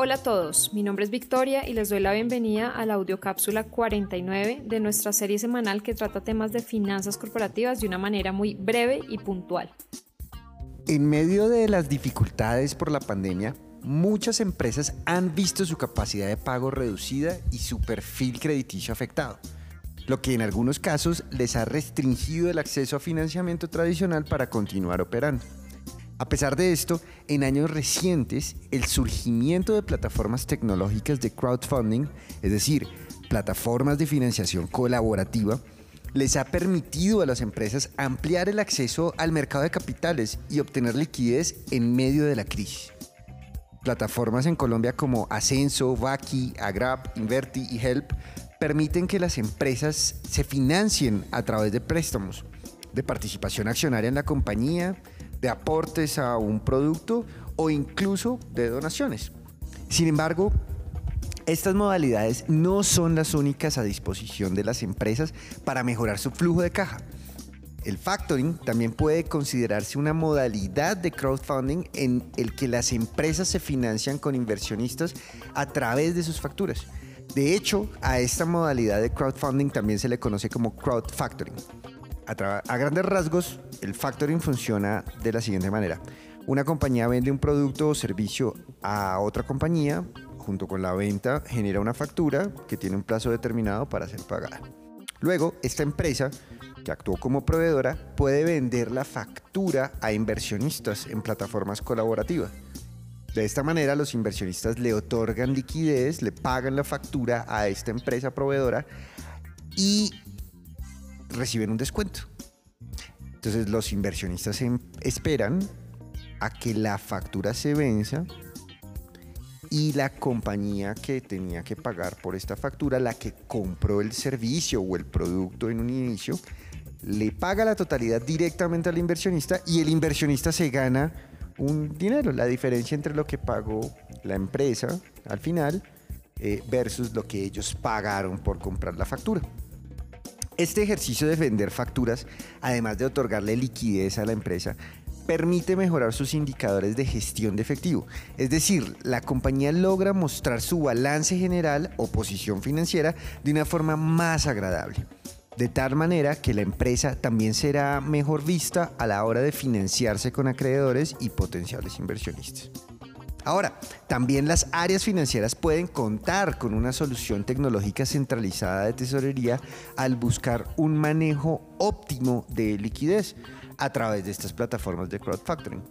Hola a todos, mi nombre es Victoria y les doy la bienvenida a la audiocápsula 49 de nuestra serie semanal que trata temas de finanzas corporativas de una manera muy breve y puntual. En medio de las dificultades por la pandemia, muchas empresas han visto su capacidad de pago reducida y su perfil crediticio afectado, lo que en algunos casos les ha restringido el acceso a financiamiento tradicional para continuar operando. A pesar de esto, en años recientes, el surgimiento de plataformas tecnológicas de crowdfunding, es decir, plataformas de financiación colaborativa, les ha permitido a las empresas ampliar el acceso al mercado de capitales y obtener liquidez en medio de la crisis. Plataformas en Colombia como Ascenso, Vaki, Agrap, Inverti y Help permiten que las empresas se financien a través de préstamos, de participación accionaria en la compañía, de aportes a un producto o incluso de donaciones. Sin embargo, estas modalidades no son las únicas a disposición de las empresas para mejorar su flujo de caja. El factoring también puede considerarse una modalidad de crowdfunding en el que las empresas se financian con inversionistas a través de sus facturas. De hecho, a esta modalidad de crowdfunding también se le conoce como crowdfactoring. A, grandes rasgos, el factoring funciona de la siguiente manera. Una compañía vende un producto o servicio a otra compañía, junto con la venta genera una factura que tiene un plazo determinado para ser pagada. Luego, esta empresa, que actuó como proveedora, puede vender la factura a inversionistas en plataformas colaborativas. De esta manera, los inversionistas le otorgan liquidez, le pagan la factura a esta empresa proveedora y reciben un descuento. Entonces los inversionistas esperan a que la factura se venza y la compañía que tenía que pagar por esta factura, la que compró el servicio o el producto en un inicio, le paga la totalidad directamente al inversionista y el inversionista se gana un dinero, la diferencia entre lo que pagó la empresa al final eh, versus lo que ellos pagaron por comprar la factura. Este ejercicio de vender facturas, además de otorgarle liquidez a la empresa, permite mejorar sus indicadores de gestión de efectivo. Es decir, la compañía logra mostrar su balance general o posición financiera de una forma más agradable. De tal manera que la empresa también será mejor vista a la hora de financiarse con acreedores y potenciales inversionistas. Ahora, también las áreas financieras pueden contar con una solución tecnológica centralizada de tesorería al buscar un manejo óptimo de liquidez a través de estas plataformas de crowdfactoring.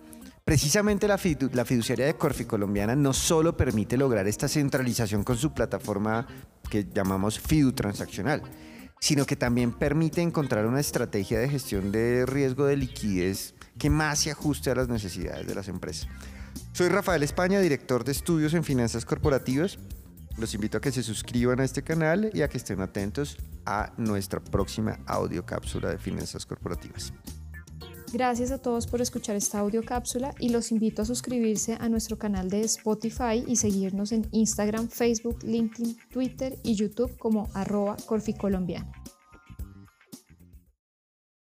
Precisamente la, fiduciaria de Corfi colombiana no solo permite lograr esta centralización con su plataforma que llamamos Fidu transaccional, sino que también permite encontrar una estrategia de gestión de riesgo de liquidez que más se ajuste a las necesidades de las empresas. Soy Rafael España, director de estudios en finanzas corporativas. Los invito a que se suscriban a este canal y a que estén atentos a nuestra próxima audio cápsula de finanzas corporativas. Gracias a todos por escuchar esta audio cápsula y los invito a suscribirse a nuestro canal de Spotify y seguirnos en Instagram, Facebook, LinkedIn, Twitter y YouTube como arroba corficolombiano.